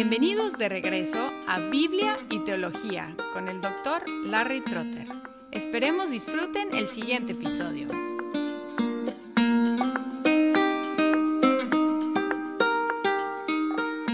Bienvenidos de regreso a Biblia y Teología con el doctor Larry Trotter. Esperemos disfruten el siguiente episodio.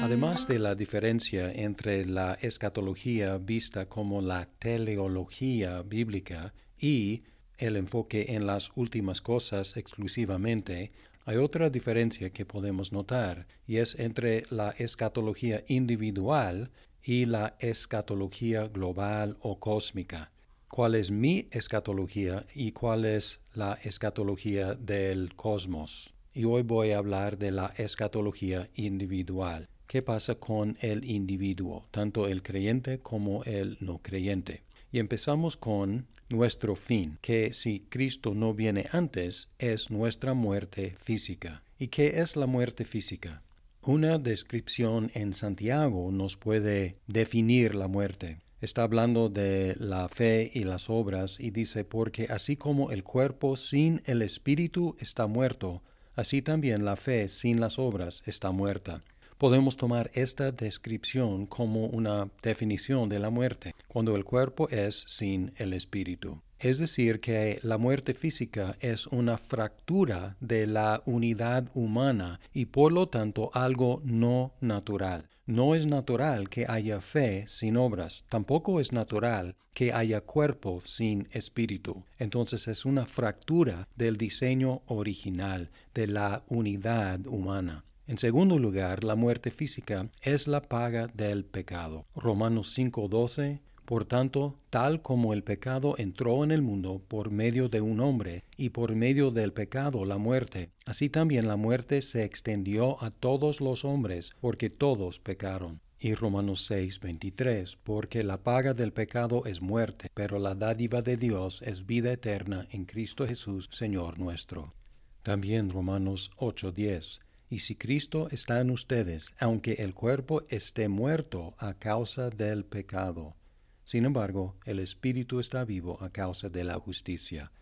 Además de la diferencia entre la escatología vista como la teleología bíblica y el enfoque en las últimas cosas exclusivamente, hay otra diferencia que podemos notar, y es entre la escatología individual y la escatología global o cósmica. ¿Cuál es mi escatología y cuál es la escatología del cosmos? Y hoy voy a hablar de la escatología individual. ¿Qué pasa con el individuo, tanto el creyente como el no creyente? Y empezamos con nuestro fin, que si Cristo no viene antes, es nuestra muerte física. ¿Y qué es la muerte física? Una descripción en Santiago nos puede definir la muerte. Está hablando de la fe y las obras y dice, porque así como el cuerpo sin el espíritu está muerto, así también la fe sin las obras está muerta podemos tomar esta descripción como una definición de la muerte, cuando el cuerpo es sin el espíritu. Es decir, que la muerte física es una fractura de la unidad humana y por lo tanto algo no natural. No es natural que haya fe sin obras, tampoco es natural que haya cuerpo sin espíritu. Entonces es una fractura del diseño original de la unidad humana. En segundo lugar, la muerte física es la paga del pecado. Romanos 5:12 por tanto, tal como el pecado entró en el mundo por medio de un hombre, y por medio del pecado la muerte, así también la muerte se extendió a todos los hombres, porque todos pecaron. Y Romanos 6:23, porque la paga del pecado es muerte, pero la dádiva de Dios es vida eterna en Cristo Jesús, Señor nuestro. También Romanos 8:10, y si Cristo está en ustedes, aunque el cuerpo esté muerto a causa del pecado, sin embargo, el Espíritu está vivo a causa de la justicia.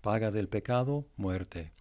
Paga del pecado, muerte.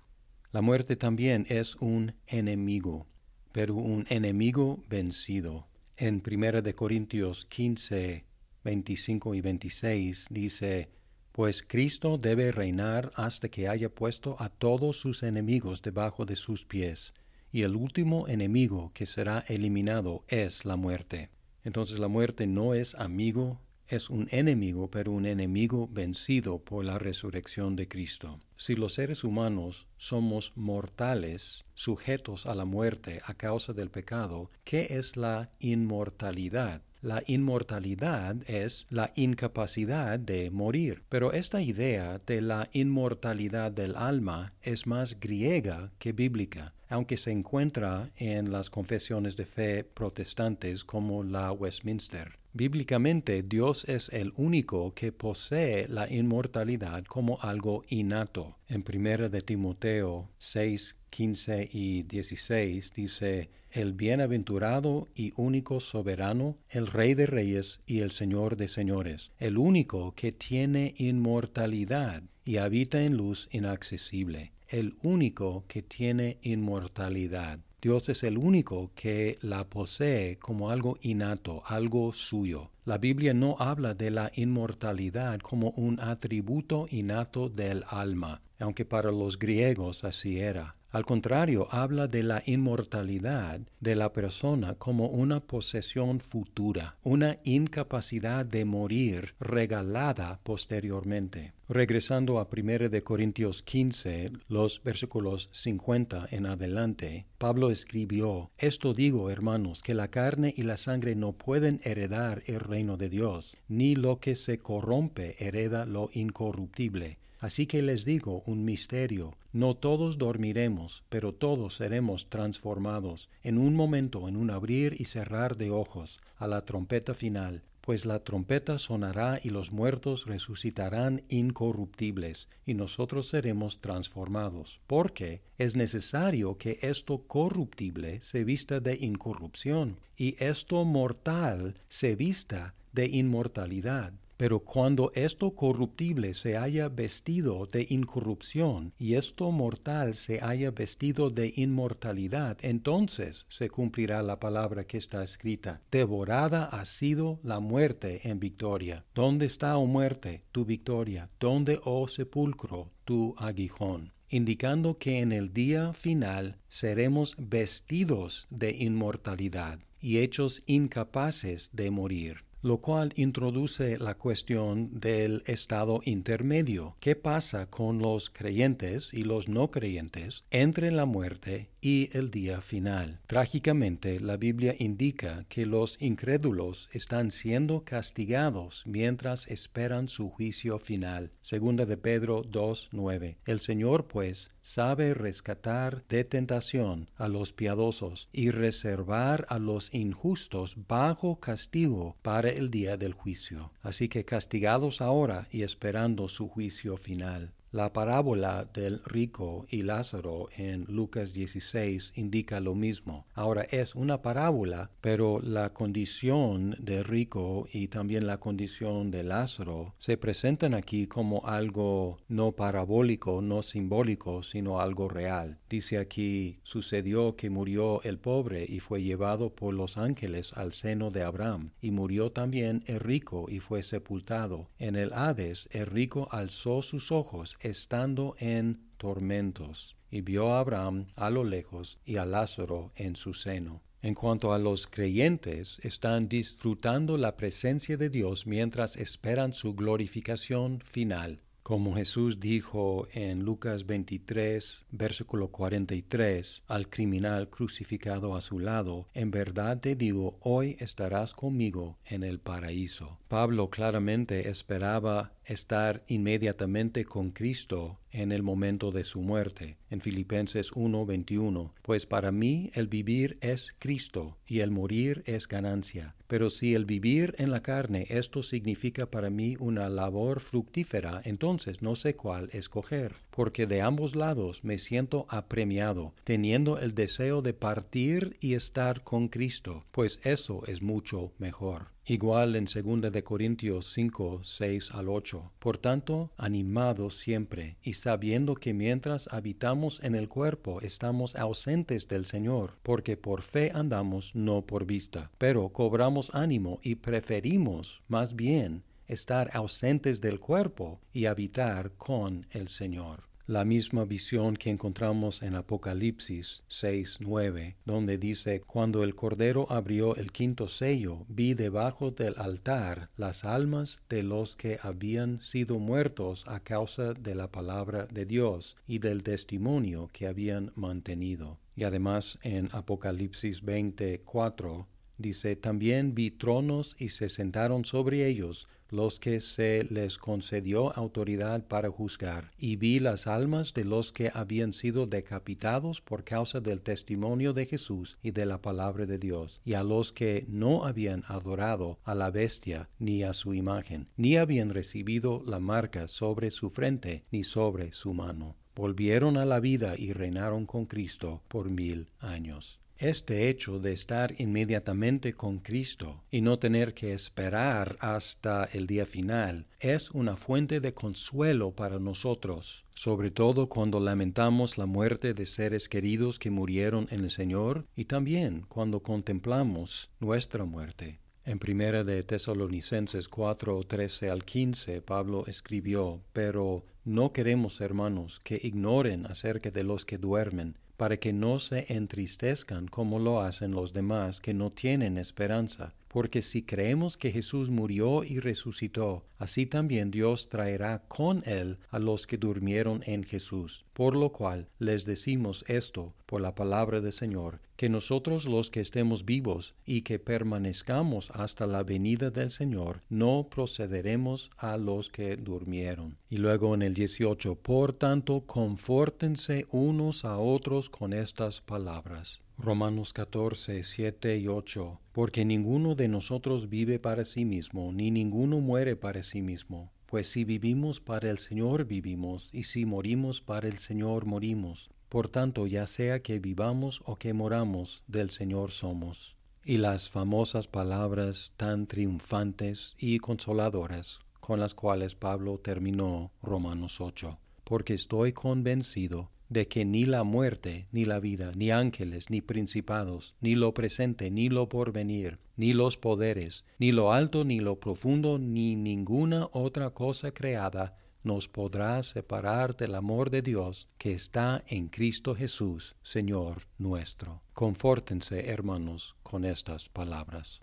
La muerte también es un enemigo, pero un enemigo vencido. En 1 de Corintios 15, 25 y 26 dice, Pues Cristo debe reinar hasta que haya puesto a todos sus enemigos debajo de sus pies y el último enemigo que será eliminado es la muerte. Entonces la muerte no es amigo, es un enemigo, pero un enemigo vencido por la resurrección de Cristo. Si los seres humanos somos mortales, sujetos a la muerte a causa del pecado, ¿qué es la inmortalidad? La inmortalidad es la incapacidad de morir, pero esta idea de la inmortalidad del alma es más griega que bíblica, aunque se encuentra en las confesiones de fe protestantes como la Westminster. Bíblicamente, Dios es el único que posee la inmortalidad como algo innato. En 1 de Timoteo 6, 15 y 16 dice, el bienaventurado y único soberano, el Rey de Reyes y el Señor de Señores, el único que tiene inmortalidad y habita en luz inaccesible, el único que tiene inmortalidad. Dios es el único que la posee como algo innato, algo suyo. La Biblia no habla de la inmortalidad como un atributo innato del alma, aunque para los griegos así era. Al contrario, habla de la inmortalidad de la persona como una posesión futura, una incapacidad de morir regalada posteriormente. Regresando a 1 de Corintios 15, los versículos 50 en adelante, Pablo escribió, Esto digo, hermanos, que la carne y la sangre no pueden heredar el reino de Dios, ni lo que se corrompe hereda lo incorruptible Así que les digo un misterio, no todos dormiremos, pero todos seremos transformados en un momento, en un abrir y cerrar de ojos, a la trompeta final, pues la trompeta sonará y los muertos resucitarán incorruptibles, y nosotros seremos transformados, porque es necesario que esto corruptible se vista de incorrupción, y esto mortal se vista de inmortalidad Pero cuando esto corruptible se haya vestido de incorrupción y esto mortal se haya vestido de inmortalidad, entonces se cumplirá la palabra que está escrita. Devorada ha sido la muerte en victoria. ¿Dónde está, oh muerte, tu victoria? ¿Dónde, oh sepulcro, tu aguijón? indicando que en el día final seremos vestidos de inmortalidad y hechos incapaces de morir lo cual introduce la cuestión del estado intermedio. ¿Qué pasa con los creyentes y los no creyentes entre la muerte y el día final? Trágicamente, la Biblia indica que los incrédulos están siendo castigados mientras esperan su juicio final. Segunda de Pedro 2.9. El Señor, pues, sabe rescatar de tentación a los piadosos y reservar a los injustos bajo castigo para el día del juicio. Así que castigados ahora y esperando su juicio final. La parábola del rico y Lázaro en Lucas 16 indica lo mismo. Ahora es una parábola, pero la condición del rico y también la condición de Lázaro se presentan aquí como algo no parabólico, no simbólico, sino algo real. Dice aquí, sucedió que murió el pobre y fue llevado por los ángeles al seno de Abraham, y murió también el rico y fue sepultado. En el Hades el rico alzó sus ojos estando en tormentos, y vio a Abraham a lo lejos y a Lázaro en su seno. En cuanto a los creyentes, están disfrutando la presencia de Dios mientras esperan su glorificación final. Como Jesús dijo en Lucas 23, versículo 43, al criminal crucificado a su lado, en verdad te digo, hoy estarás conmigo en el paraíso. Pablo claramente esperaba estar inmediatamente con Cristo en el momento de su muerte, en Filipenses 1:21, pues para mí el vivir es Cristo y el morir es ganancia. Pero si el vivir en la carne esto significa para mí una labor fructífera, entonces no sé cuál escoger, porque de ambos lados me siento apremiado, teniendo el deseo de partir y estar con Cristo, pues eso es mucho mejor igual en 2 de Corintios 5, 6 al 8. Por tanto, animados siempre, y sabiendo que mientras habitamos en el cuerpo estamos ausentes del Señor, porque por fe andamos, no por vista. Pero cobramos ánimo y preferimos, más bien, estar ausentes del cuerpo y habitar con el Señor la misma visión que encontramos en Apocalipsis 6.9, donde dice, cuando el Cordero abrió el quinto sello, vi debajo del altar las almas de los que habían sido muertos a causa de la palabra de Dios y del testimonio que habían mantenido. Y además en Apocalipsis 24 dice, también vi tronos y se sentaron sobre ellos los que se les concedió autoridad para juzgar, y vi las almas de los que habían sido decapitados por causa del testimonio de Jesús y de la palabra de Dios, y a los que no habían adorado a la bestia ni a su imagen, ni habían recibido la marca sobre su frente ni sobre su mano. Volvieron a la vida y reinaron con Cristo por mil años. Este hecho de estar inmediatamente con Cristo y no tener que esperar hasta el día final es una fuente de consuelo para nosotros, sobre todo cuando lamentamos la muerte de seres queridos que murieron en el Señor y también cuando contemplamos nuestra muerte. En primera de Tesalonicenses 4, 13 al 15, Pablo escribió, Pero no queremos, hermanos, que ignoren acerca de los que duermen, para que no se entristezcan como lo hacen los demás que no tienen esperanza. Porque si creemos que Jesús murió y resucitó, así también Dios traerá con él a los que durmieron en Jesús. Por lo cual les decimos esto por la palabra del Señor, que nosotros los que estemos vivos y que permanezcamos hasta la venida del Señor, no procederemos a los que durmieron. Y luego en el 18, por tanto, confórtense unos a otros con estas palabras. Romanos 14, 7 y 8. Porque ninguno de nosotros vive para sí mismo, ni ninguno muere para sí mismo. Pues si vivimos para el Señor vivimos, y si morimos para el Señor morimos. Por tanto, ya sea que vivamos o que moramos, del Señor somos. Y las famosas palabras tan triunfantes y consoladoras con las cuales Pablo terminó Romanos 8, porque estoy convencido de que ni la muerte, ni la vida, ni ángeles, ni principados, ni lo presente, ni lo porvenir, ni los poderes, ni lo alto, ni lo profundo, ni ninguna otra cosa creada nos podrá separar del amor de Dios que está en Cristo Jesús, Señor nuestro. Confórtense, hermanos, con estas palabras.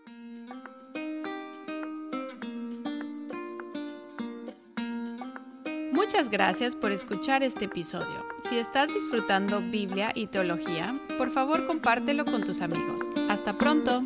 Muchas gracias por escuchar este episodio. Si estás disfrutando Biblia y teología, por favor compártelo con tus amigos. Hasta pronto.